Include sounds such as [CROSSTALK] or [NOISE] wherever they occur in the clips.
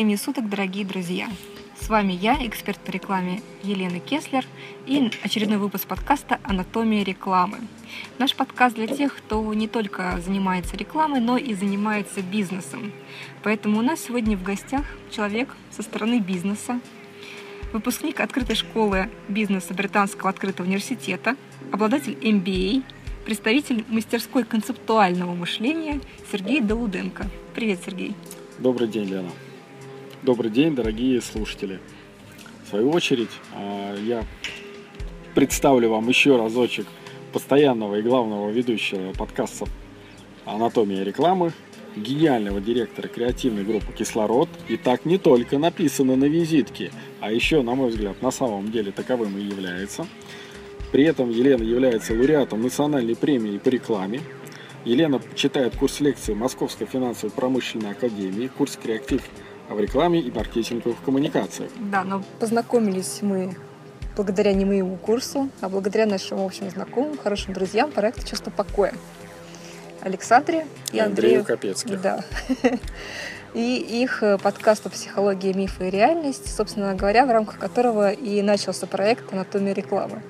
времени суток, дорогие друзья! С вами я, эксперт по рекламе Елена Кеслер и очередной выпуск подкаста «Анатомия рекламы». Наш подкаст для тех, кто не только занимается рекламой, но и занимается бизнесом. Поэтому у нас сегодня в гостях человек со стороны бизнеса, выпускник открытой школы бизнеса Британского открытого университета, обладатель MBA, представитель мастерской концептуального мышления Сергей Долуденко. Привет, Сергей. Добрый день, Лена. Добрый день, дорогие слушатели. В свою очередь, а, я представлю вам еще разочек постоянного и главного ведущего подкаста «Анатомия рекламы», гениального директора креативной группы «Кислород». И так не только написано на визитке, а еще, на мой взгляд, на самом деле таковым и является. При этом Елена является лауреатом национальной премии по рекламе. Елена читает курс лекции Московской финансово-промышленной академии, курс «Креатив в рекламе и маркетинговых коммуникациях. Да, но познакомились мы благодаря не моему курсу, а благодаря нашим общим знакомым, хорошим друзьям проекта «Чувство покоя». Александре и Андрею, Андрею Капецких. Да. [LAUGHS] И их э, подкаст о психологии, мифы и реальность, собственно говоря, в рамках которого и начался проект «Анатомия рекламы».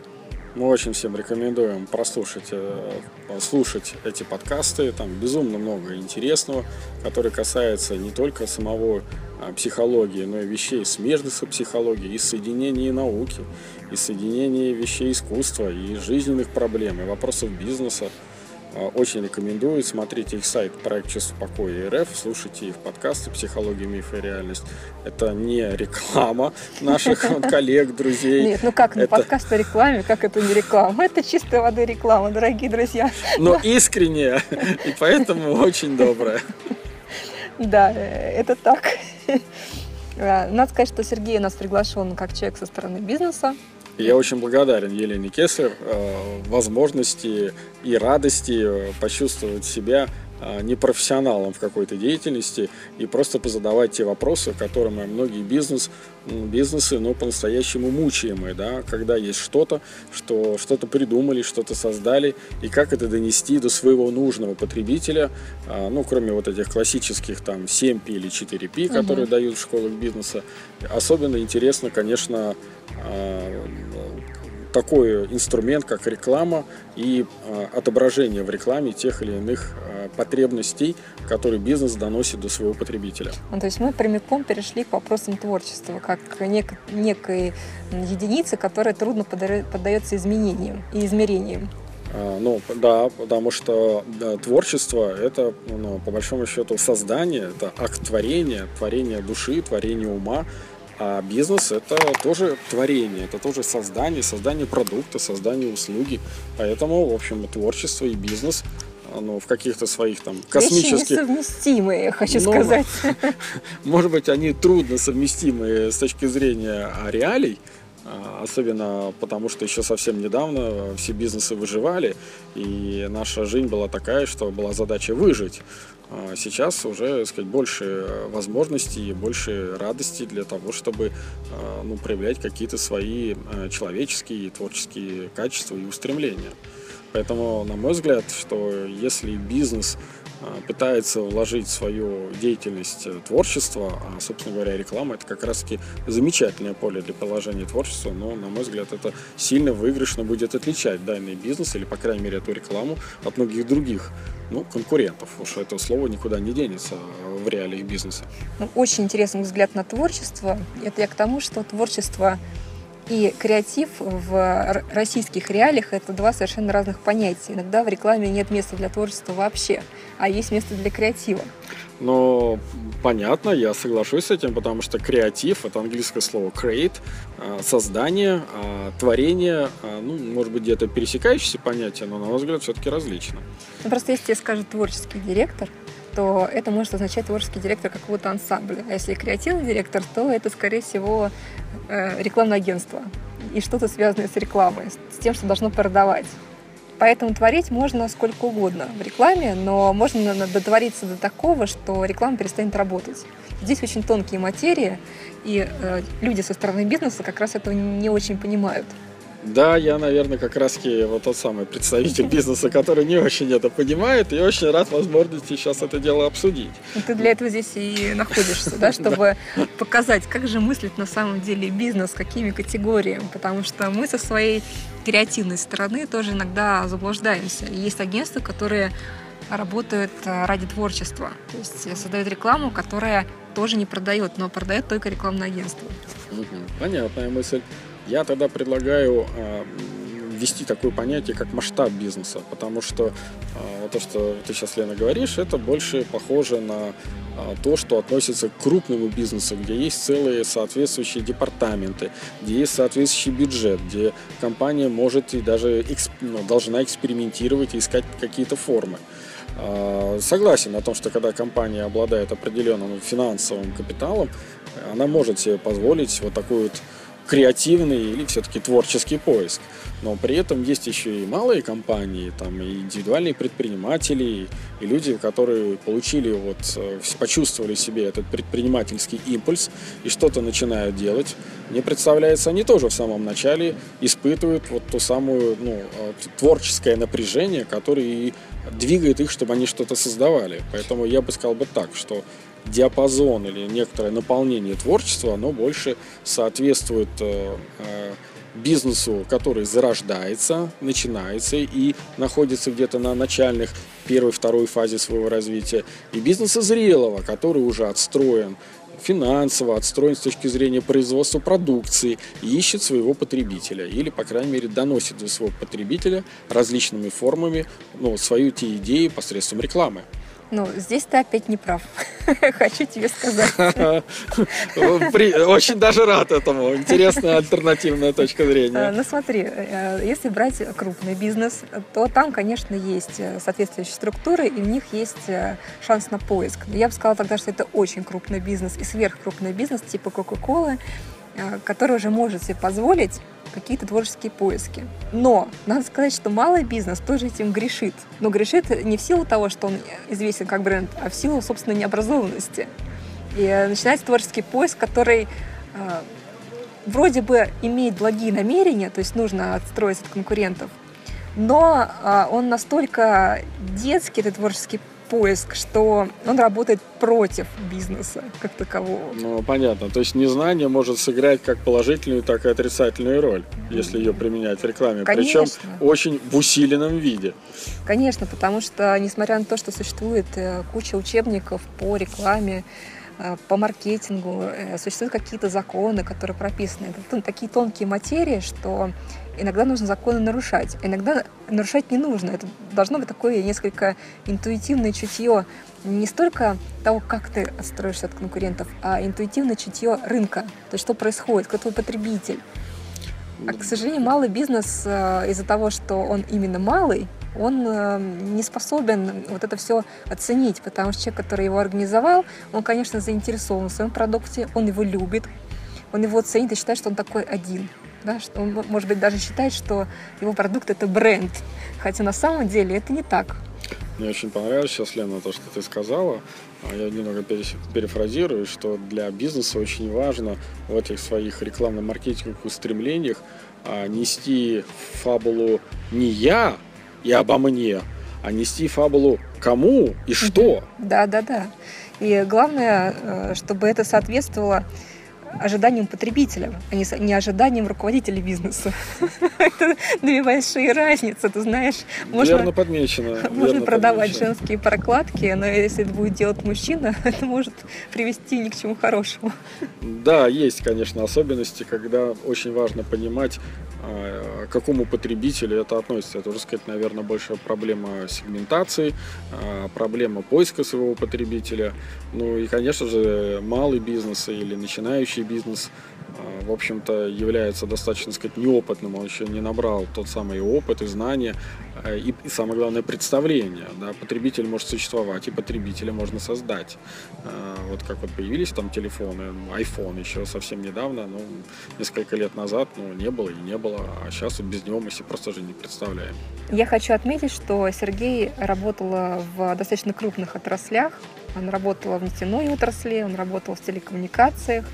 Мы очень всем рекомендуем прослушать, э, слушать эти подкасты. Там безумно много интересного, который касается не только самого а, психологии, но и вещей смежных с психологией, и соединения науки, и соединения вещей искусства, и жизненных проблем, и вопросов бизнеса. А, очень рекомендую. Смотрите их сайт проект Чувство покоя РФ, слушайте их подкасты «Психология, миф и реальность». Это не реклама наших [LAUGHS] коллег, друзей. Нет, ну как, ну это... подкаст о рекламе, как это не реклама? Это чистая вода реклама, дорогие друзья. Но [LAUGHS] искренняя, [LAUGHS] и поэтому очень добрая. Да, это так. А, надо сказать, что Сергей у нас приглашен как человек со стороны бизнеса, я очень благодарен Елене Кеслер э, возможности и радости э, почувствовать себя непрофессионалом в какой-то деятельности и просто позадавать те вопросы, которыми многие бизнес, бизнесы, но по-настоящему мучаемые, да, когда есть что-то, что что-то придумали, что-то создали, и как это донести до своего нужного потребителя, ну, кроме вот этих классических там 7P или 4P, которые угу. дают в школах бизнеса. Особенно интересно, конечно, Э, такой инструмент, как реклама и отображение в рекламе тех или иных потребностей, которые бизнес доносит до своего потребителя. Ну, то есть мы прямиком перешли к вопросам творчества, как нек- некой единице, которая трудно поддается изменениям и измерениям. Ну, да, потому что да, творчество – это, ну, по большому счету, создание, это акт творения, творение души, творение ума, а бизнес это тоже творение, это тоже создание, создание продукта, создание услуги. Поэтому, в общем, творчество и бизнес ну, в каких-то своих там космических... Вещи несовместимые, хочу Но, сказать. [LAUGHS] Может быть, они трудно совместимы с точки зрения реалий, а, особенно потому, что еще совсем недавно все бизнесы выживали, и наша жизнь была такая, что была задача выжить. А сейчас уже сказать, больше возможностей и больше радости для того, чтобы а, ну, проявлять какие-то свои а, человеческие и творческие качества и устремления. Поэтому, на мой взгляд, что если бизнес пытается вложить в свою деятельность э, творчество, а, собственно говоря, реклама это как раз-таки замечательное поле для положения творчества, но, на мой взгляд, это сильно выигрышно будет отличать данный бизнес или, по крайней мере, эту рекламу от многих других ну, конкурентов. Уж это слово никуда не денется в реалиях бизнеса. Ну, очень интересный взгляд на творчество. Это я к тому, что творчество и креатив в российских реалиях – это два совершенно разных понятия. Иногда в рекламе нет места для творчества вообще, а есть место для креатива. Но понятно, я соглашусь с этим, потому что креатив – это английское слово create, а, создание, а, творение, а, ну, может быть, где-то пересекающиеся понятия, но, на мой взгляд, все-таки различно. Ну, просто если тебе скажет творческий директор, то это может означать творческий директор какого-то ансамбля. А если креативный директор, то это, скорее всего, э, рекламное агентство и что-то связанное с рекламой, с тем, что должно продавать. Поэтому творить можно сколько угодно в рекламе, но можно дотвориться до такого, что реклама перестанет работать. Здесь очень тонкие материи, и э, люди со стороны бизнеса как раз этого не очень понимают. Да, я, наверное, как раз вот тот самый представитель [LAUGHS] бизнеса, который не очень это понимает, и очень рад возможности сейчас это дело обсудить. И ты для этого здесь и находишься, да, [LAUGHS] чтобы показать, как же мыслит на самом деле бизнес, какими категориями, потому что мы со своей креативной стороны тоже иногда заблуждаемся. Есть агентства, которые работают э, ради творчества, то есть создают рекламу, которая тоже не продает, но продает только рекламное агентство. Понятная мысль. Я тогда предлагаю а, ввести такое понятие, как масштаб бизнеса, потому что а, то, что ты сейчас, Лена, говоришь, это больше похоже на а, то, что относится к крупному бизнесу, где есть целые соответствующие департаменты, где есть соответствующий бюджет, где компания может и даже ну, должна экспериментировать и искать какие-то формы. Согласен о том, что когда компания обладает определенным финансовым капиталом, она может себе позволить вот такую вот креативный или все-таки творческий поиск. Но при этом есть еще и малые компании, там, и индивидуальные предприниматели, и люди, которые получили, вот, э, почувствовали себе этот предпринимательский импульс и что-то начинают делать. Мне представляется, они тоже в самом начале испытывают вот ту самую ну, э, творческое напряжение, которое и двигает их, чтобы они что-то создавали. Поэтому я бы сказал бы так, что диапазон или некоторое наполнение творчества, оно больше соответствует э, э, бизнесу, который зарождается, начинается и находится где-то на начальных первой, второй фазе своего развития, и бизнеса зрелого, который уже отстроен финансово, отстроен с точки зрения производства продукции, ищет своего потребителя, или, по крайней мере, доносит до своего потребителя различными формами ну, свою те идеи посредством рекламы. Ну, здесь ты опять не прав. [LAUGHS] Хочу тебе сказать. [LAUGHS] Очень даже рад этому. Интересная альтернативная точка зрения. Э, ну, смотри, э, если брать крупный бизнес, то там, конечно, есть э, соответствующие структуры, и у них есть шанс на поиск. Я бы сказала тогда, что это очень крупный бизнес и сверхкрупный бизнес типа Coca-Cola, который уже может себе позволить какие-то творческие поиски. Но надо сказать, что малый бизнес тоже этим грешит. Но грешит не в силу того, что он известен как бренд, а в силу, собственно, необразованности. И начинается творческий поиск, который э, вроде бы имеет благие намерения, то есть нужно отстроиться от конкурентов, но э, он настолько детский, этот творческий поиск, что он работает против бизнеса как такового. Ну, понятно. То есть незнание может сыграть как положительную, так и отрицательную роль, если ее применять в рекламе. Конечно. Причем очень в усиленном виде. Конечно, потому что, несмотря на то, что существует э, куча учебников по рекламе, э, по маркетингу, э, существуют какие-то законы, которые прописаны. Это такие тонкие материи, что иногда нужно законы нарушать, иногда нарушать не нужно. Это должно быть такое несколько интуитивное чутье. Не столько того, как ты отстроишься от конкурентов, а интуитивное чутье рынка, то есть что происходит, кто твой потребитель. А, к сожалению, малый бизнес э, из-за того, что он именно малый, он э, не способен вот это все оценить, потому что человек, который его организовал, он, конечно, заинтересован в своем продукте, он его любит, он его ценит и считает, что он такой один да, что он, может быть, даже считает, что его продукт это бренд, хотя на самом деле это не так. Мне очень понравилось сейчас, Лена, то, что ты сказала. А я немного перефразирую, что для бизнеса очень важно в этих своих рекламно-маркетинговых устремлениях а, нести фабулу не я и обо мне, а нести фабулу кому и что. Да, да, да. И главное, э, чтобы это соответствовало ожиданиям потребителя, а не, ожиданиям руководителя бизнеса. [LAUGHS] Это две большие разницы, ты знаешь. Можно, верно подмечено. [LAUGHS] Можно верно продавать подмечено. женские прокладки, но если это будет делать мужчина, [LAUGHS] это может привести ни к чему хорошему. Да, есть, конечно, особенности, когда очень важно понимать, к какому потребителю это относится. Это уже сказать, наверное, больше проблема сегментации, а, проблема поиска своего потребителя. Ну и, конечно же, малый бизнес или начинающий бизнес а, в общем-то, является достаточно, сказать, неопытным, он еще не набрал тот самый опыт и знания, а, и, и самое главное, представление. Да? Потребитель может существовать, и потребителя можно создать. А, вот как вот появились там телефоны, iPhone еще совсем недавно, ну, несколько лет назад, ну, не было и не было, а сейчас вот без него мы себе просто же не представляем. Я хочу отметить, что Сергей работал в достаточно крупных отраслях, он работал в нефтяной отрасли, он работал в телекоммуникациях,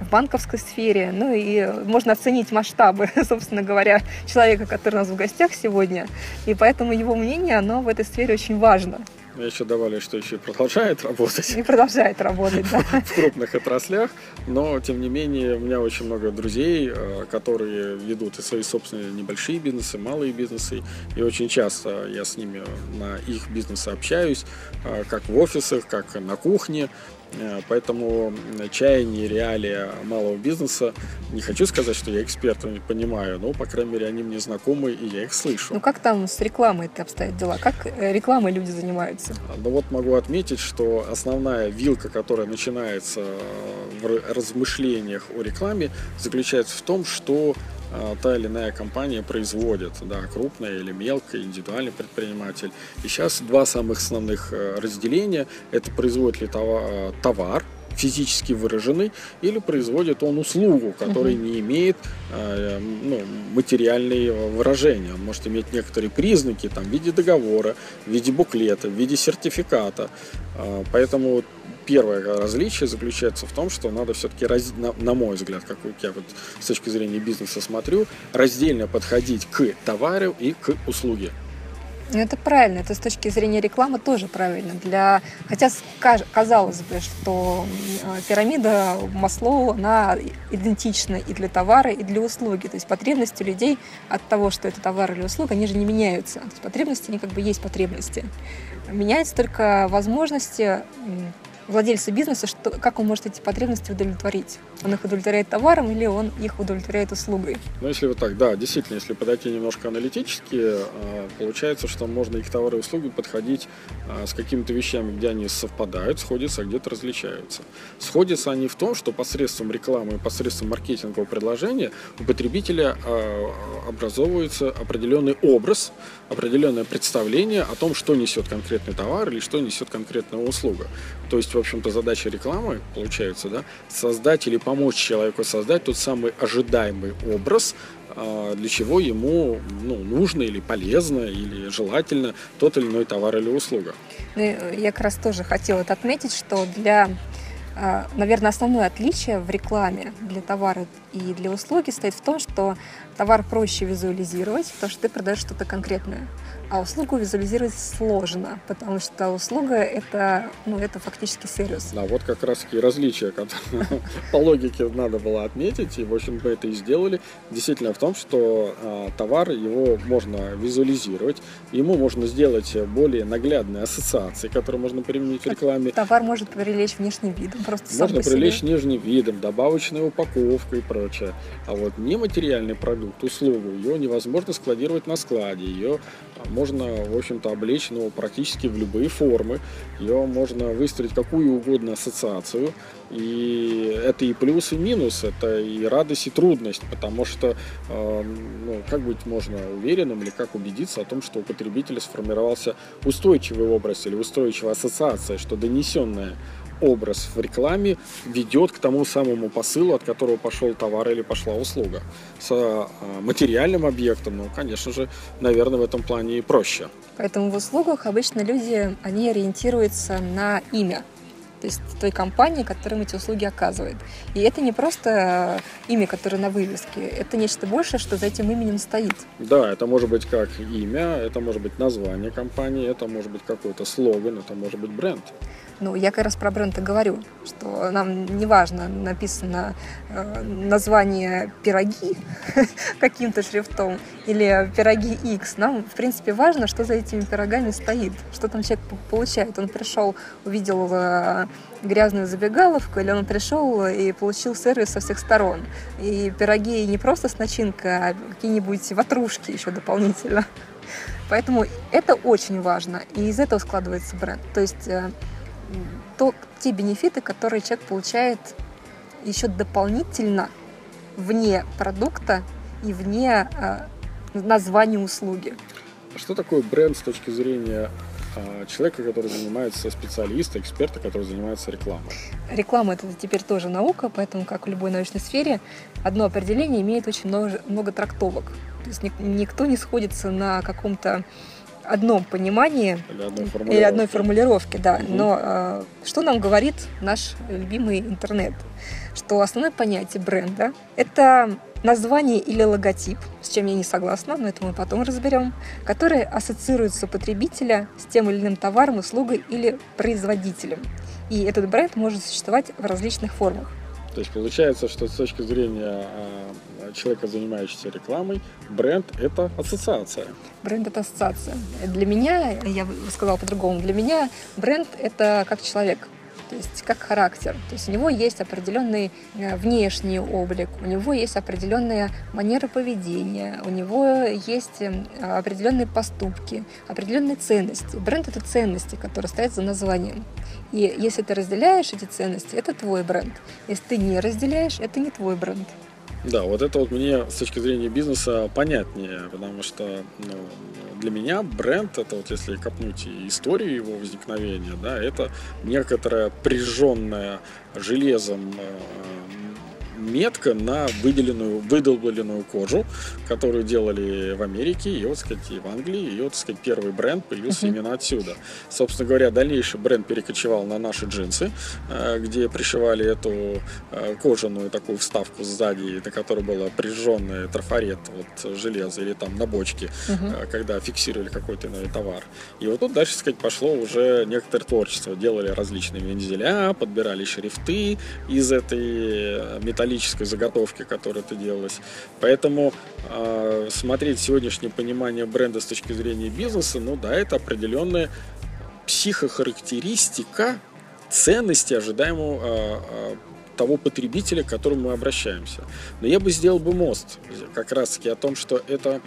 в банковской сфере. Ну и можно оценить масштабы, [LAUGHS] собственно говоря, человека, который у нас в гостях сегодня. И поэтому его мнение, оно в этой сфере очень важно. Еще добавили, что еще и продолжает работать. И продолжает работать, да. [LAUGHS] В крупных отраслях. Но, тем не менее, у меня очень много друзей, э, которые ведут и свои собственные небольшие бизнесы, малые бизнесы. И очень часто я с ними на их бизнесе общаюсь, э, как в офисах, как на кухне. Э, поэтому чаяние, реалия малого бизнеса, не хочу сказать, что я эксперт, не понимаю, но, по крайней мере, они мне знакомы, и я их слышу. Ну, как там с рекламой это обстоят дела? Как э, рекламой люди занимаются? Ну, вот могу отметить, что основная вилка, которая начинается в размышлениях о рекламе, заключается в том, что та или иная компания производит, да, крупная или мелкая, индивидуальный предприниматель. И сейчас два самых основных э, разделения – это производит ли э, товар, физически выраженный, или производит он услугу, которая не имеет э, ну, материальные выражения. Он может иметь некоторые признаки там, в виде договора, в виде буклета, в виде сертификата. А, поэтому первое различие заключается в том, что надо все-таки, на, на мой взгляд, как я вот с точки зрения бизнеса смотрю, раздельно подходить к товару и к услуге. Ну, это правильно, это с точки зрения рекламы тоже правильно. Для... Хотя казалось бы, что э, пирамида Маслоу, она идентична и для товара, и для услуги. То есть потребности людей от того, что это товар или услуга, они же не меняются. То есть потребности, они как бы есть потребности. Меняются только возможности владельца бизнеса, что, как он может эти потребности удовлетворить. Он их удовлетворяет товаром или он их удовлетворяет услугой? Ну, если вот так, да, действительно, если подойти немножко аналитически, а, получается, что можно и к товару и услуге подходить а, с какими-то вещами, где они совпадают, сходятся, а где-то различаются. Сходятся они в том, что посредством рекламы и посредством маркетингового предложения у потребителя а, образовывается определенный образ, определенное представление о том, что несет конкретный товар или что несет конкретная услуга. То есть, в общем-то, задача рекламы, получается, да, создать или помочь человеку создать тот самый ожидаемый образ, а, для чего ему ну, нужно или полезно, или желательно тот или иной товар или услуга. Ну, я как раз тоже хотела это отметить, что для а, Наверное, основное отличие в рекламе для товара и для услуги стоит в том, что товар проще визуализировать, потому что ты продаешь что-то конкретное. А услугу визуализировать сложно, потому что услуга это, ну, это фактически сервис. Да, вот как раз таки различия, которые [LAUGHS] по логике надо было отметить, и, в общем, мы это и сделали. Действительно в том, что а, товар, его можно визуализировать, ему можно сделать более наглядные ассоциации, которые можно применить в рекламе. Товар может привлечь внешним видом, просто Можно привлечь внешним видом, добавочной упаковкой и прочее. А вот нематериальный продукт, услугу, ее невозможно складировать на складе, ее можно, в общем-то, облечь ну, практически в любые формы. Ее можно выстроить какую угодно ассоциацию. И это и плюс, и минус, это и радость, и трудность, потому что э, ну, как быть можно уверенным или как убедиться о том, что у потребителя сформировался устойчивый образ или устойчивая ассоциация, что донесенная образ в рекламе ведет к тому самому посылу, от которого пошел товар или пошла услуга. С а, материальным объектом, ну, конечно же, наверное, в этом плане и проще. Поэтому в услугах обычно люди, они ориентируются на имя то есть той компании, которым эти услуги оказывает. И это не просто имя, которое на вывеске, это нечто большее, что за этим именем стоит. Да, это может быть как имя, это может быть название компании, это может быть какой-то слоган, это может быть бренд. Ну, я как раз про бренд и говорю, что нам не важно, написано э, название пироги [LAUGHS] каким-то шрифтом или пироги X. Нам, в принципе, важно, что за этими пирогами стоит, что там человек получает. Он пришел, увидел э, грязную забегаловку, или он пришел и получил сервис со всех сторон. И пироги не просто с начинкой, а какие-нибудь ватрушки еще дополнительно. Поэтому это очень важно, и из этого складывается бренд. То есть э, то, те бенефиты, которые человек получает еще дополнительно вне продукта и вне э, названия услуги. А что такое бренд с точки зрения э, человека, который занимается специалиста, эксперта, который занимается рекламой? Реклама это теперь тоже наука, поэтому, как в любой научной сфере, одно определение имеет очень много, много трактовок. То есть никто не сходится на каком-то одном понимании или одной формулировке, или одной формулировке да. Угу. Но э, что нам говорит наш любимый интернет? что основное понятие бренда – это название или логотип, с чем я не согласна, но это мы потом разберем, который ассоциируется у потребителя с тем или иным товаром, услугой или производителем. И этот бренд может существовать в различных формах. То есть получается, что с точки зрения а, человека, занимающегося рекламой, бренд – это ассоциация. Бренд – это ассоциация. Для меня, я сказала по-другому, для меня бренд – это как человек то есть как характер. То есть у него есть определенный э, внешний облик, у него есть определенная манера поведения, у него есть эм, определенные поступки, определенные ценности. Бренд — это ценности, которые стоят за названием. И если ты разделяешь эти ценности, это твой бренд. Если ты не разделяешь, это не твой бренд. Да, вот это вот мне с точки зрения бизнеса понятнее, потому что ну, для меня бренд, это вот если копнуть историю его возникновения, да, это некоторая прижженная железом э, метка на выделенную, выдолбленную кожу, которую делали в Америке, и вот, сказать, и в Англии, и вот, сказать, первый бренд появился uh-huh. именно отсюда. Собственно говоря, дальнейший бренд перекочевал на наши джинсы, э, где пришивали эту э, кожаную такую вставку сзади, на которой было прижженный трафарет вот, железа или там на бочке, uh-huh. когда фиксировали какой-то иной товар. И вот тут дальше, сказать, пошло уже некоторое творчество. Делали различные вензеля, подбирали шрифты из этой металлической металлической заготовки, которая это делалась. Поэтому э, смотреть сегодняшнее понимание бренда с точки зрения бизнеса, ну да, это определенная психохарактеристика ценности ожидаемого э, того потребителя, к которому мы обращаемся. Но я бы сделал бы мост как раз-таки о том, что это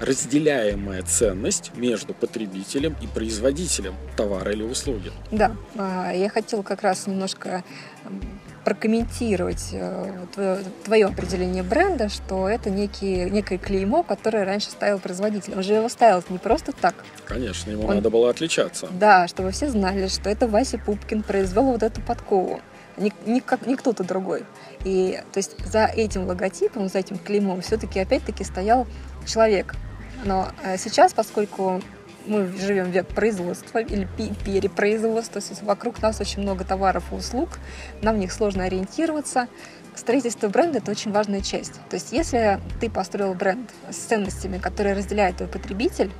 разделяемая ценность между потребителем и производителем товара или услуги. Да, я хотела как раз немножко прокомментировать твое, э, твое определение бренда, что это некий, некое клеймо, которое раньше ставил производитель. Он же его ставил не просто так. Конечно, ему Он, надо было отличаться. Да, чтобы все знали, что это Вася Пупкин произвел вот эту подкову. Не, не, как, не кто-то другой. И то есть за этим логотипом, за этим клеймом все-таки опять-таки стоял человек. Но э, сейчас, поскольку мы живем в век производства или перепроизводства, вокруг нас очень много товаров и услуг, нам в них сложно ориентироваться. Строительство бренда – это очень важная часть. То есть если ты построил бренд с ценностями, которые разделяет твой потребитель,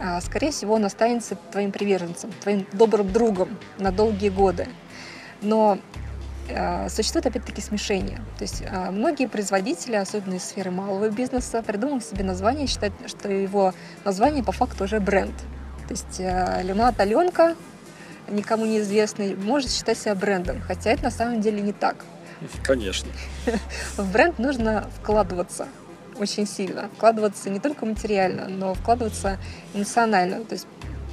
а, скорее всего, он останется твоим приверженцем, твоим добрым другом на долгие годы. Но существует опять-таки смешение. То есть а, многие производители, особенно из сферы малого бизнеса, придумывают себе название, считают, что его название по факту уже бренд. То есть а, лимонад Аленка, никому неизвестный, может считать себя брендом, хотя это на самом деле не так. Конечно. [LAUGHS] В бренд нужно вкладываться очень сильно. Вкладываться не только материально, но вкладываться эмоционально. То есть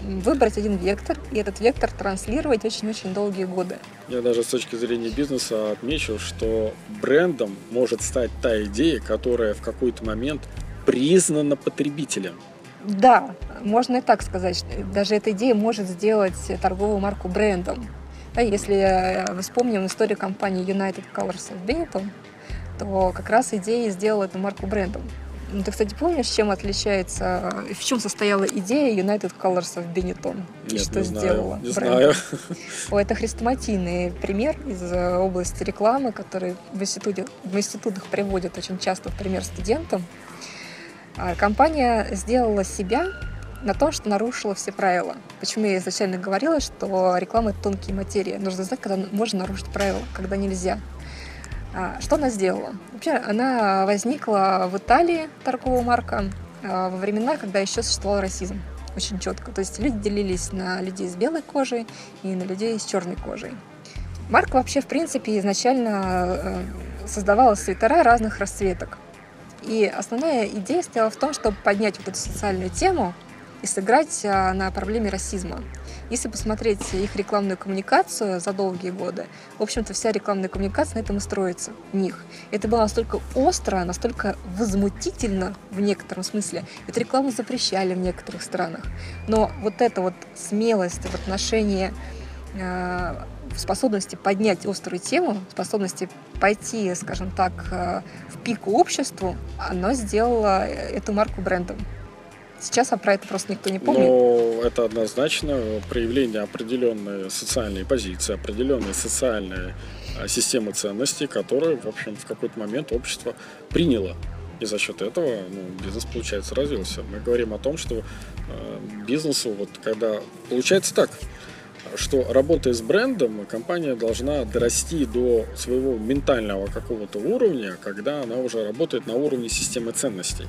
выбрать один вектор и этот вектор транслировать очень-очень долгие годы. Я даже с точки зрения бизнеса отмечу, что брендом может стать та идея, которая в какой-то момент признана потребителем. Да, можно и так сказать. Даже эта идея может сделать торговую марку брендом. Да, если э, вспомним историю компании United Colors of Benetton, то как раз идея сделала эту марку брендом. Ну, ты, кстати, помнишь, чем отличается, в чем состояла идея United Colors of Benetton? Нет, что не сделала? Знаю, не знаю. О, это хрестоматийный пример из э, области рекламы, который в, институте, в институтах приводят очень часто в пример студентам. А, компания сделала себя на том, что нарушила все правила. Почему я изначально говорила, что реклама — это тонкие материи. Нужно знать, когда можно нарушить правила, когда нельзя. А, что она сделала? Вообще, она возникла в Италии, торговая марка, а, во времена, когда еще существовал расизм. Очень четко. То есть люди делились на людей с белой кожей и на людей с черной кожей. Марка вообще, в принципе, изначально э, создавала свитера разных расцветок. И основная идея стояла в том, чтобы поднять вот эту социальную тему и сыграть а, на проблеме расизма. Если посмотреть их рекламную коммуникацию за долгие годы, в общем-то, вся рекламная коммуникация на этом и строится, них. Это было настолько остро, настолько возмутительно в некотором смысле. Эту рекламу запрещали в некоторых странах. Но вот эта вот смелость в отношении э, способности поднять острую тему, способности пойти, скажем так, э, в пику обществу, оно сделало эту марку брендом. Сейчас а про это просто никто не помнит. Но это однозначно проявление определенной социальной позиции, определенной социальной а, системы ценностей, которую, в общем, в какой-то момент общество приняло. И за счет этого ну, бизнес, получается, развился. Мы говорим о том, что э, бизнесу, вот когда получается так, что работая с брендом, компания должна дорасти до своего ментального какого-то уровня, когда она уже работает на уровне системы ценностей.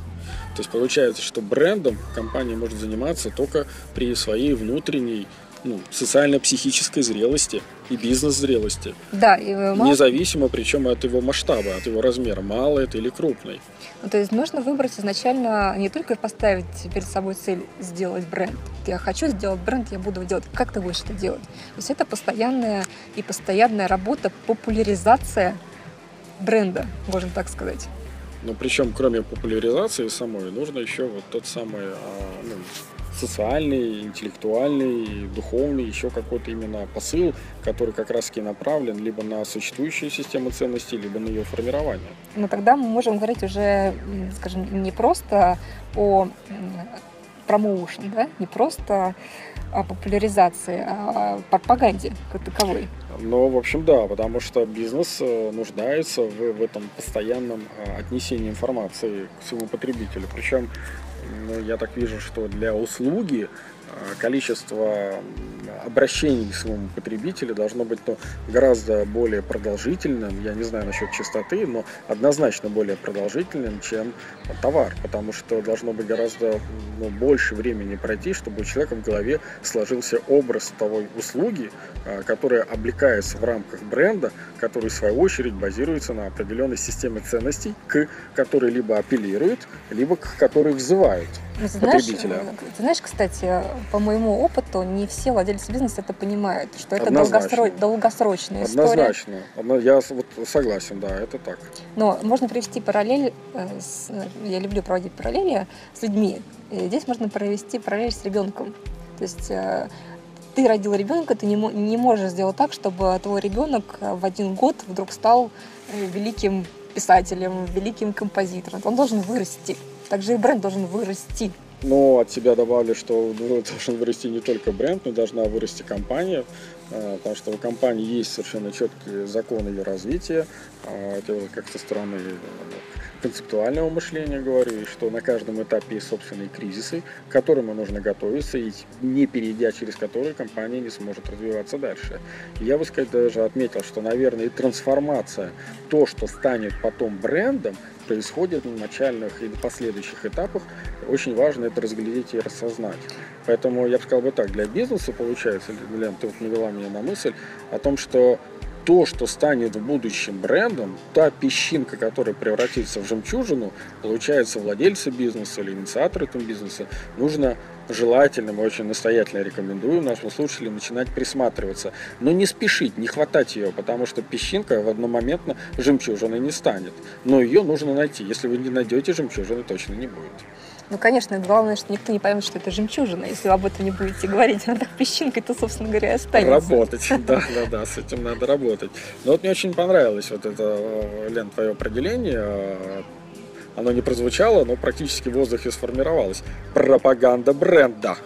То есть получается, что брендом компания может заниматься только при своей внутренней ну, социально-психической зрелости и бизнес-зрелости. Да, и мало... Независимо, причем от его масштаба, от его размера, малый это или крупный. Ну, то есть нужно выбрать изначально не только поставить перед собой цель сделать бренд. Я хочу сделать бренд, я буду делать. Как ты будешь это делать? То есть это постоянная и постоянная работа, популяризация бренда, можно так сказать. Ну, причем, кроме популяризации самой, нужно еще вот тот самый а, ну, социальный, интеллектуальный, духовный, еще какой-то именно посыл, который как раз таки направлен либо на существующую систему ценностей, либо на ее формирование. Но тогда мы можем говорить уже, скажем, не просто о промоушен, да, не просто о популяризации, а о пропаганде как таковой. Ну, в общем, да, потому что бизнес э, нуждается в, в этом постоянном э, отнесении информации к своему потребителю. Причем ну, я так вижу, что для услуги количество обращений к своему потребителю должно быть ну, гораздо более продолжительным. Я не знаю насчет частоты, но однозначно более продолжительным, чем товар, потому что должно быть гораздо ну, больше времени пройти, чтобы у человека в голове сложился образ того услуги, э, которая облекается в рамках бренда, который в свою очередь базируется на определенной системе ценностей, к которой либо апеллируют, либо к которой взывают ну, потребителя. Знаешь, ты знаешь, кстати, по моему опыту, не все владельцы бизнеса это понимают, что это долгосро... долгосрочная история. Однозначно. Я вот согласен, да, это так. Но можно привести параллель, э, с... я люблю проводить параллели с людьми. И здесь можно провести параллель с ребенком. То есть э, ты родил ребенка, ты не, не можешь сделать так, чтобы твой ребенок в один год вдруг стал э, великим писателем, великим композитором. Он должен вырасти. Также и бренд должен вырасти. Но от себя добавлю, что [LAUGHS] должен вырасти не только бренд, но должна вырасти компания, а, потому что у компании есть совершенно четкие законы ее развития. А, это как со стороны концептуального мышления говорю, и что на каждом этапе есть собственные кризисы, к которым нужно готовиться, и не перейдя через которые компания не сможет развиваться дальше. я бы сказать даже отметил, что, наверное, и трансформация, то, что станет потом брендом, происходит на начальных и последующих этапах, очень важно это разглядеть и рассознать. Поэтому я бы сказал бы так, для бизнеса получается, Лен, ты вот навела меня на мысль о том, что то, что станет в будущем брендом, та песчинка, которая превратится в жемчужину, получается владельцы бизнеса или инициаторы этого бизнеса, нужно желательно, мы очень настоятельно рекомендуем нашим слушателям начинать присматриваться. Но не спешить, не хватать ее, потому что песчинка в одномоментно жемчужиной не станет. Но ее нужно найти. Если вы не найдете, жемчужины точно не будет. Ну, конечно, главное, что никто не поймет, что это жемчужина. Если вы об этом не будете говорить, она так песчинкой, то, собственно говоря, и останется. Работать, [LAUGHS] да, да, да, с этим надо работать. Но вот мне очень понравилось вот это, э, Лен, твое определение. Оно не прозвучало, но практически в воздухе сформировалось. Пропаганда бренда.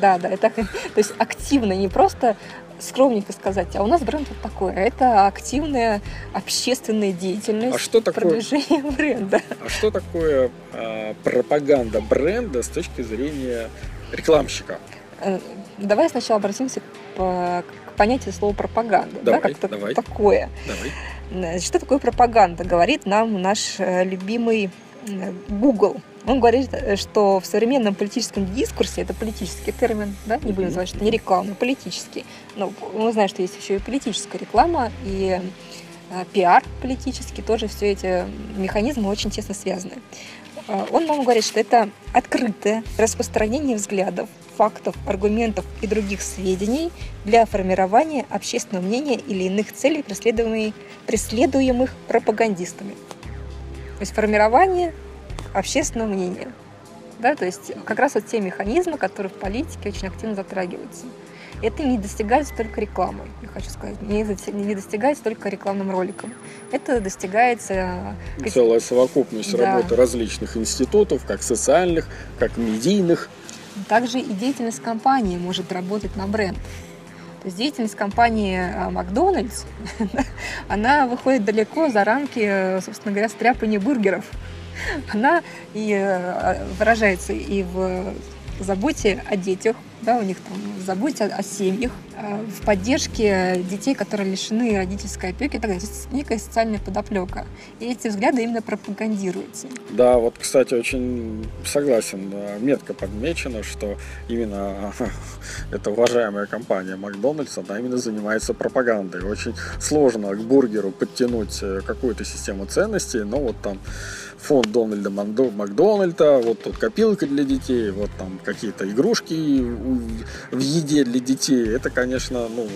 Да, да, это [LAUGHS] то есть активно, не просто скромненько сказать, а у нас бренд вот такой. Это активная общественная деятельность, а что такое, продвижение [LAUGHS] бренда. А что такое э, пропаганда бренда с точки зрения рекламщика? Э, давай сначала обратимся к, к понятию слова пропаганда. Давай, да, как давай. такое. Давай. Что такое пропаганда? Говорит нам наш э, любимый Google. Он говорит, э, что в современном политическом дискурсе, это политический термин, да, не будем называть, что не реклама, политический. Но мы знаем, что есть еще и политическая реклама, и э, пиар политический, тоже все эти механизмы очень тесно связаны. Э, он нам говорит, что это открытое распространение взглядов, фактов, аргументов и других сведений для формирования общественного мнения или иных целей, преследуемых пропагандистами. То есть формирование общественного мнения. Да, то есть как раз вот те механизмы, которые в политике очень активно затрагиваются. Это не достигается только рекламой, я хочу сказать, не, не достигается только рекламным роликом. Это достигается... Целая совокупность да. работы различных институтов, как социальных, как медийных. Также и деятельность компании может работать на бренд. То есть деятельность компании а, Макдональдс, [LAUGHS] она выходит далеко за рамки, собственно говоря, стряпания бургеров. Она и э, выражается и в заботе о детях, да, у них там заботе о, о семьях, э, в поддержке детей, которые лишены родительской опеки, так далее. есть некая социальная подоплека. И эти взгляды именно пропагандируются. Да, вот, кстати, очень согласен, метко подмечено, что именно [LAUGHS] эта уважаемая компания Макдональдс, она именно занимается пропагандой. Очень сложно к бургеру подтянуть э, какую-то систему ценностей, но вот там фонд Дональда Макдональда, вот тут копилка для детей, вот там какие-то игрушки в еде для детей. Это, конечно, ну,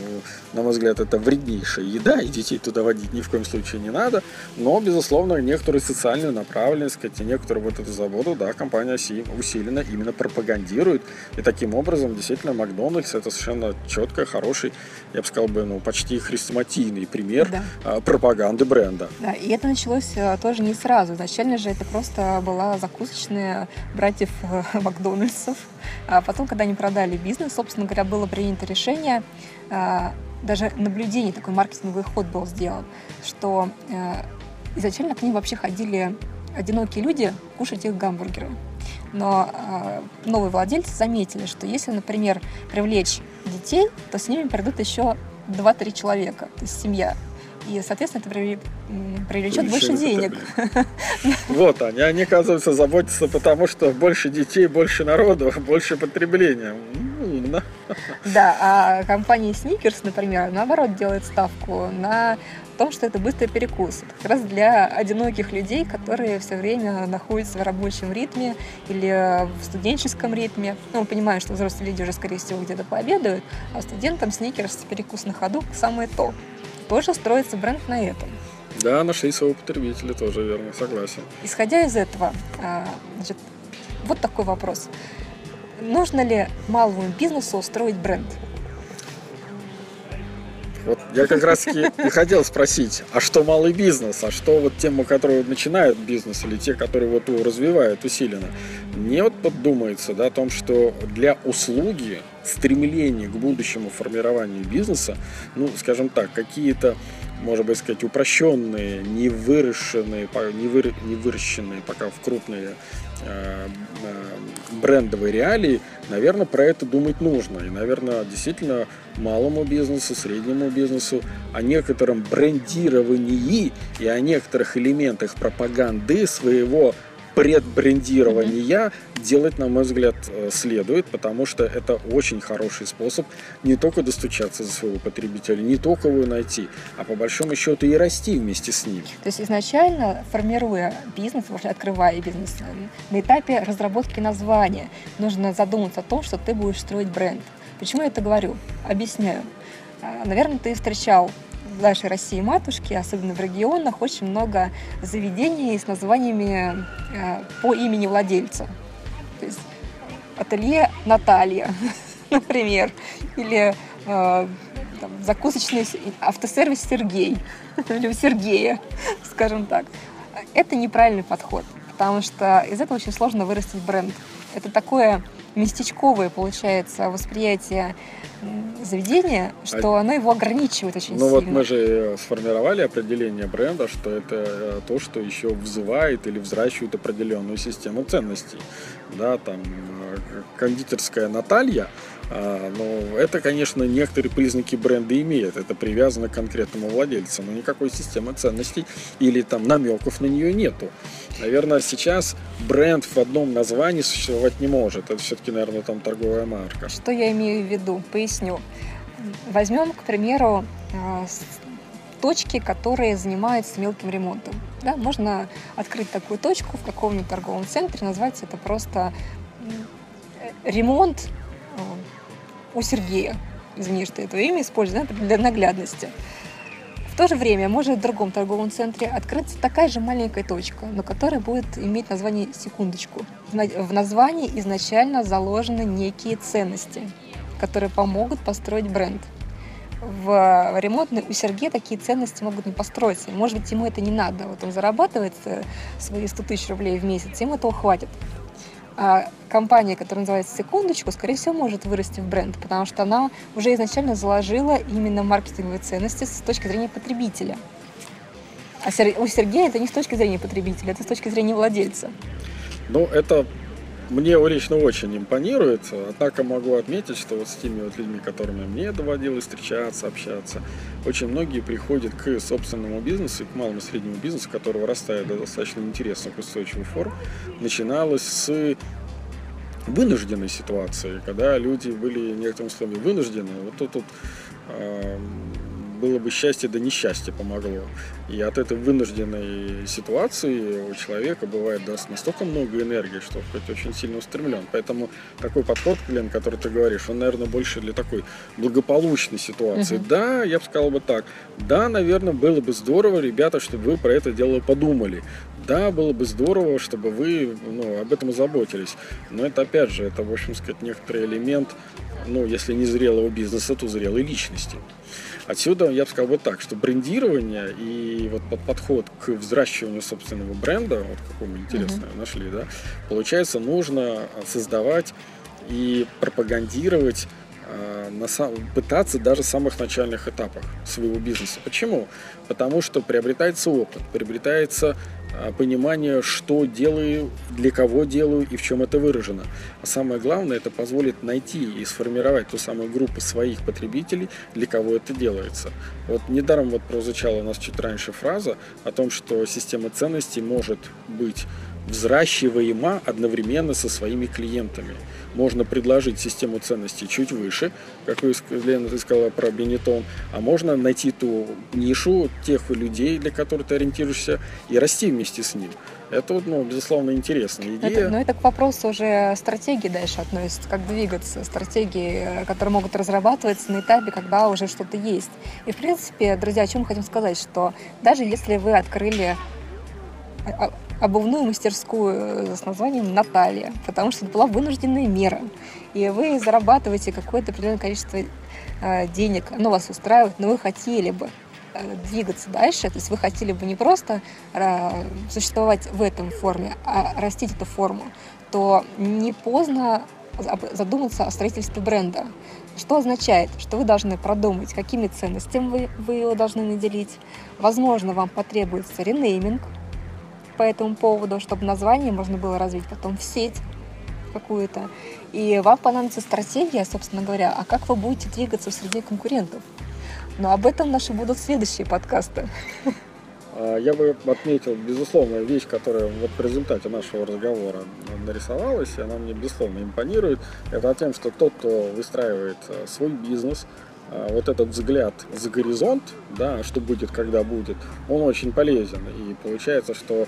на мой взгляд, это вреднейшая еда, и детей туда водить ни в коем случае не надо. Но, безусловно, некоторую социальную направленность, сказать, и некоторую вот эту заботу, да, компания усиленно именно пропагандирует. И таким образом, действительно, Макдональдс это совершенно четко, хороший, я бы сказал бы, ну, почти хрестоматийный пример да. А, пропаганды бренда. Да, и это началось а, тоже не сразу. Изначально же это просто была закусочная братьев э, [LAUGHS] Макдональдсов. А потом, когда они продали бизнес, собственно говоря, было принято решение, э, даже наблюдение, такой маркетинговый ход был сделан, что э, изначально к ним вообще ходили одинокие люди кушать их гамбургеры. Но новые владельцы заметили, что если, например, привлечь детей, то с ними придут еще 2-3 человека, то есть семья и, соответственно, это привлечет больше денег. [LAUGHS] Вот они, они, оказывается, заботятся, потому что больше детей, больше народу, [LAUGHS] больше потребления. Умно. Да, а компания Snickers, например, наоборот, делает ставку на том, что это быстрый перекус. Это как раз для одиноких людей, которые все время находятся в рабочем ритме или в студенческом ритме. Ну, мы понимаем, что взрослые люди уже, скорее всего, где-то пообедают, а студентам сникерс перекус на ходу самое то тоже строится бренд на этом. Да, нашли своего потребителя, тоже верно, согласен. Исходя из этого, а, значит, вот такой вопрос. Нужно ли малому бизнесу устроить бренд? Вот я как раз таки и хотел спросить, а что малый бизнес, а что вот тем, которые начинают бизнес, или те, которые вот его развивают усиленно, не вот подумается да, о том, что для услуги стремление к будущему формированию бизнеса, ну, скажем так, какие-то может быть сказать, упрощенные, не выращенные, не, вы, не выращенные пока в крупные брендовые реалии, наверное, про это думать нужно. И, наверное, действительно малому бизнесу, среднему бизнесу, о некотором брендировании и о некоторых элементах пропаганды своего предбрендирования делать, на мой взгляд, э, следует, потому что это очень хороший способ не только достучаться за своего потребителя, не только его найти, а по большому счету и расти вместе с ним. То есть изначально, формируя бизнес, открывая бизнес, на этапе разработки названия нужно задуматься о том, что ты будешь строить бренд. Почему я это говорю? Объясняю. А, наверное, ты встречал в нашей России матушки, особенно в регионах, очень много заведений с названиями э, по имени владельца. То есть ателье Наталья, [LAUGHS] например, или э, там, закусочный автосервис Сергей, [LAUGHS] или Сергея, [LAUGHS] скажем так. Это неправильный подход, потому что из этого очень сложно вырастить бренд. Это такое местечковое, получается, восприятие заведения, что а... оно его ограничивает очень ну, сильно. Ну вот мы же сформировали определение бренда, что это э, то, что еще вызывает или взращивает определенную систему ценностей. Да, там э, кондитерская Наталья, но это, конечно, некоторые признаки бренда имеет. Это привязано к конкретному владельцу, но никакой системы ценностей или там намеков на нее нету. Наверное, сейчас бренд в одном названии существовать не может. Это все-таки, наверное, там торговая марка. Что я имею в виду? Поясню. Возьмем, к примеру, а, точки, которые занимаются мелким ремонтом. Да, можно открыть такую точку в каком-нибудь торговом центре, назвать это просто ремонт у Сергея. Извини, что это имя использую да, для наглядности. В то же время может в другом торговом центре открыться такая же маленькая точка, но которая будет иметь название «секундочку». В названии изначально заложены некие ценности, которые помогут построить бренд. В ремонтной у Сергея такие ценности могут не построиться. Может быть, ему это не надо. Вот он зарабатывает э, свои 100 тысяч рублей в месяц, ему этого хватит. А компания, которая называется «Секундочку», скорее всего, может вырасти в бренд, потому что она уже изначально заложила именно маркетинговые ценности с точки зрения потребителя. А у Сергея это не с точки зрения потребителя, это с точки зрения владельца. Ну, это мне лично очень импонирует, однако могу отметить, что вот с теми вот людьми, которыми мне доводилось встречаться, общаться, очень многие приходят к собственному бизнесу, к малому и среднему бизнесу, который вырастает до достаточно интересных устойчивых форм, начиналось с вынужденной ситуации, когда люди были в некотором смысле вынуждены. Вот тут вот, э, было бы счастье, да несчастье помогло. И от этой вынужденной ситуации у человека бывает даст настолько много энергии, что хоть очень сильно устремлен. Поэтому такой подход, Лен, который ты говоришь, он, наверное, больше для такой благополучной ситуации. Угу. Да, я бы сказал бы так. Да, наверное, было бы здорово, ребята, чтобы вы про это дело подумали. Да, было бы здорово, чтобы вы ну, об этом заботились. Но это, опять же, это, в общем сказать, некоторый элемент, ну, если не зрелого бизнеса, то зрелой личности. Отсюда я бы сказал вот так, что брендирование и вот подход к взращиванию собственного бренда, вот какой мы интересное uh-huh. нашли, да, получается, нужно создавать и пропагандировать а, на сам, пытаться даже в самых начальных этапах своего бизнеса. Почему? Потому что приобретается опыт, приобретается понимание, что делаю, для кого делаю и в чем это выражено. А самое главное, это позволит найти и сформировать ту самую группу своих потребителей, для кого это делается. Вот недаром вот прозвучала у нас чуть раньше фраза о том, что система ценностей может быть взращиваема одновременно со своими клиентами. Можно предложить систему ценностей чуть выше, как вы, Лена, ты сказала про Бенетон, а можно найти ту нишу тех людей, для которых ты ориентируешься, и расти вместе с ним. Это, ну, безусловно, интересная идея. Это, но это к вопросу уже стратегии дальше относится, как двигаться, стратегии, которые могут разрабатываться на этапе, когда уже что-то есть. И, в принципе, друзья, о чем мы хотим сказать, что даже если вы открыли а, а, обувную мастерскую э, с названием Наталья, потому что это была вынужденная мера. И вы зарабатываете какое-то определенное количество э, денег, оно вас устраивает, но вы хотели бы э, двигаться дальше, то есть вы хотели бы не просто существовать в этом форме, а растить эту форму, то не поздно задуматься о строительстве бренда. Что означает, что вы должны продумать, какими ценностями вы, вы его должны наделить. Возможно, вам потребуется ренейминг, по этому поводу, чтобы название можно было развить потом в сеть какую-то. И вам понадобится стратегия, собственно говоря, а как вы будете двигаться среди конкурентов. Но об этом наши будут следующие подкасты. [LAUGHS] А, я бы отметил, безусловно, вещь, которая вот в результате нашего разговора нарисовалась, и она мне, безусловно, импонирует, это о том, что тот, кто выстраивает э, свой бизнес, вот этот взгляд за горизонт, да, что будет, когда будет, он очень полезен. И получается, что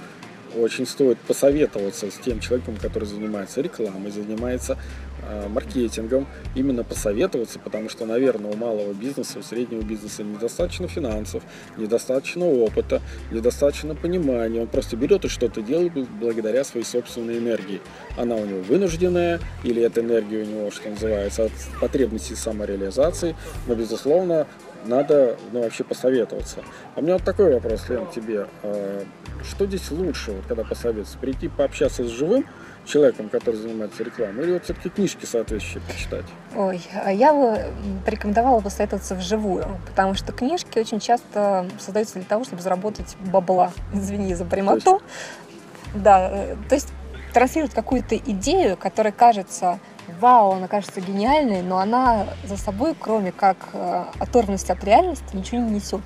очень стоит посоветоваться с тем человеком, который занимается рекламой, занимается э, маркетингом, именно посоветоваться, потому что, наверное, у малого бизнеса, у среднего бизнеса недостаточно финансов, недостаточно опыта, недостаточно понимания. Он просто берет и что-то делает благодаря своей собственной энергии. Она у него вынужденная, или эта энергия у него, что называется, от потребностей самореализации, но, безусловно, надо ну, вообще посоветоваться. А у меня вот такой вопрос, Лен, тебе. А, что здесь лучше, вот, когда посоветоваться? Прийти пообщаться с живым человеком, который занимается рекламой, или вот все-таки книжки соответствующие почитать? Ой, а я бы порекомендовала посоветоваться вживую, потому что книжки очень часто создаются для того, чтобы заработать бабла. [LAUGHS] Извини за прямоту. То есть... Да, э, то есть транслировать какую-то идею, которая кажется вау, она кажется гениальной, но она за собой, кроме как э, оторванности от реальности, ничего не несет.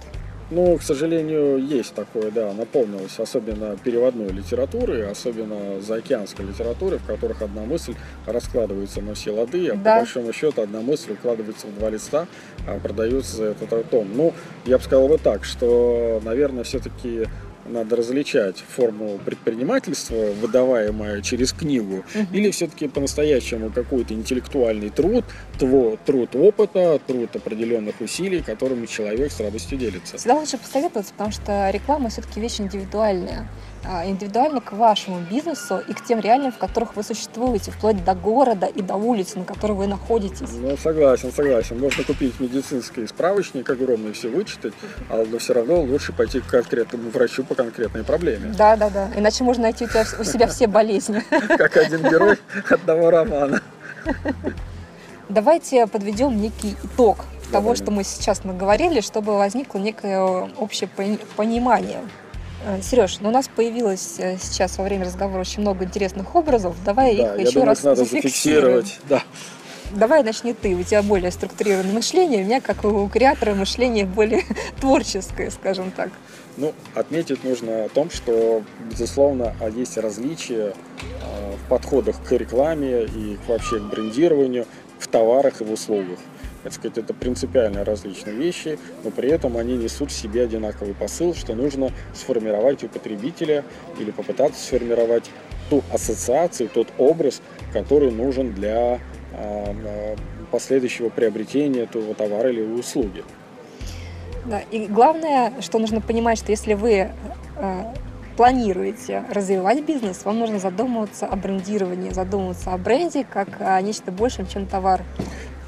Ну, к сожалению, есть такое, да, наполнилось, особенно переводной литературы, особенно заокеанской литературы, в которых одна мысль раскладывается на все лады, а да. по большому счету одна мысль укладывается в два листа, а продается за этот том. Ну, я бы сказал бы так, что, наверное, все-таки надо различать форму предпринимательства, выдаваемое через книгу, угу. или все-таки по-настоящему какой-то интеллектуальный труд, тво, труд опыта, труд определенных усилий, которыми человек с радостью делится. Всегда лучше посоветоваться, потому что реклама все-таки вещь индивидуальная. А, индивидуально к вашему бизнесу и к тем реалиям, в которых вы существуете, вплоть до города и до улицы, на которой вы находитесь. Ну, согласен, согласен. Можно купить медицинский справочник огромный, все вычитать, а но все равно лучше пойти к конкретному врачу по конкретной проблеме. Да, да, да. Иначе можно найти у, тебя, у себя все болезни. [LAUGHS] Как один герой одного романа. [LAUGHS] Давайте подведем некий итог того, что мы сейчас наговорили, чтобы возникло некое общее понимание Сереж, ну у нас появилось э, сейчас во время разговора очень много интересных образов. Давай да, их еще думаю, раз надо зафиксировать. Да. Давай начни ты. У тебя более структурированное мышление, у меня, как у креатора, мышление более [LAUGHS] творческое, скажем так. Ну, отметить нужно о том, что, безусловно, а есть различия э, в подходах к рекламе и вообще к брендированию в товарах и в услугах так сказать, это принципиально различные вещи, но при этом они несут в себе одинаковый посыл, что нужно сформировать у потребителя или попытаться сформировать ту ассоциацию, тот образ, который нужен для а, а, последующего приобретения этого товара или услуги. Да, и главное, что нужно понимать, что если вы э, планируете развивать бизнес, вам нужно задумываться о брендировании, задумываться о бренде как о нечто большем, чем товар.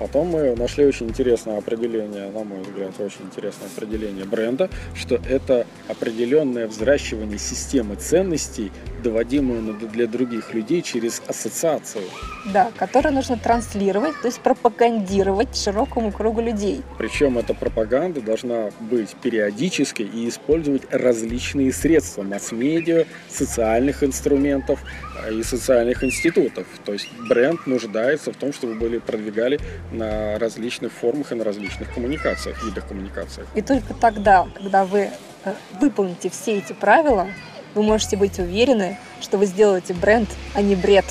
Потом мы нашли очень интересное определение, на мой взгляд, очень интересное определение бренда, что это определенное взращивание системы ценностей, доводимую для других людей через ассоциацию. Да, которую нужно транслировать, то есть пропагандировать широкому кругу людей. Причем эта пропаганда должна быть периодической и использовать различные средства масс-медиа, социальных инструментов и социальных институтов. То есть бренд нуждается в том, чтобы были продвигали на различных формах и на различных коммуникациях, видах коммуникации. И только тогда, когда вы э, выполните все эти правила, вы можете быть уверены, что вы сделаете бренд, а не бред.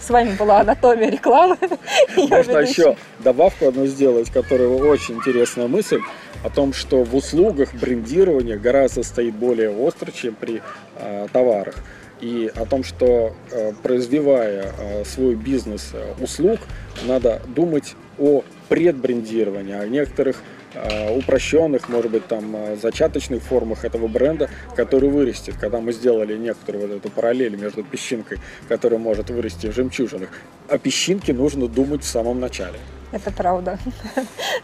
С вами была Анатомия рекламы. [LAUGHS] Можно еще добавку одну сделать, которая очень интересная мысль о том, что в услугах брендирование гораздо стоит более остро, чем при э, товарах. И о том, что э, развивая э, свой бизнес э, услуг, надо думать о предбрендировании, о некоторых упрощенных, может быть, там, зачаточных формах этого бренда, который вырастет. Когда мы сделали некоторую вот эту параллель между песчинкой, которая может вырасти в жемчужинах, о песчинке нужно думать в самом начале. Это правда. [LAUGHS]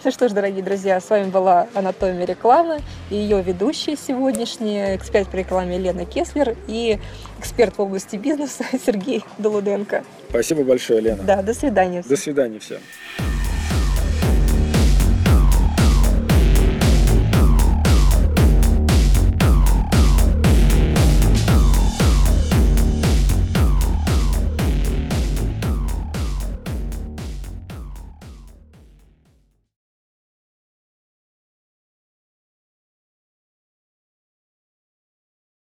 Ну что ж, дорогие друзья, с вами была «Анатомия рекламы» и ее ведущие сегодняшние, эксперт по рекламе Лена Кеслер и эксперт в области бизнеса [LAUGHS] Сергей Долуденко. Спасибо большое, Лена. Да, до свидания. До свидания всем.